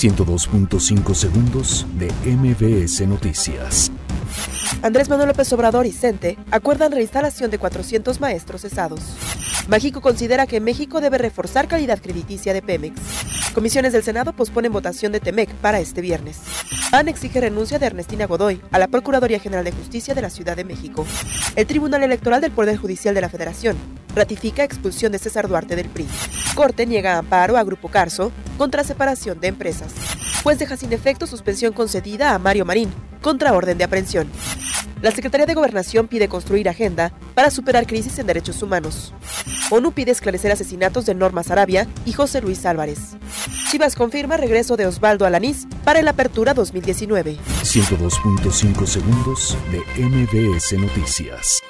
102.5 segundos de MBS Noticias. Andrés Manuel López Obrador y CENTE acuerdan reinstalación de 400 maestros cesados. México considera que México debe reforzar calidad crediticia de Pemex. Comisiones del Senado posponen votación de TEMEC para este viernes. PAN exige renuncia de Ernestina Godoy a la Procuraduría General de Justicia de la Ciudad de México. El Tribunal Electoral del Poder Judicial de la Federación ratifica expulsión de César Duarte del PRI. Corte niega amparo a Grupo Carso contra separación de empresas. Juez deja sin efecto suspensión concedida a Mario Marín contra orden de aprehensión. La Secretaría de Gobernación pide construir agenda para superar crisis en derechos humanos. ONU pide esclarecer asesinatos de Norma Sarabia y José Luis Álvarez. Chivas confirma regreso de Osvaldo Alanís para el Apertura 2019. 102.5 segundos de MBS Noticias.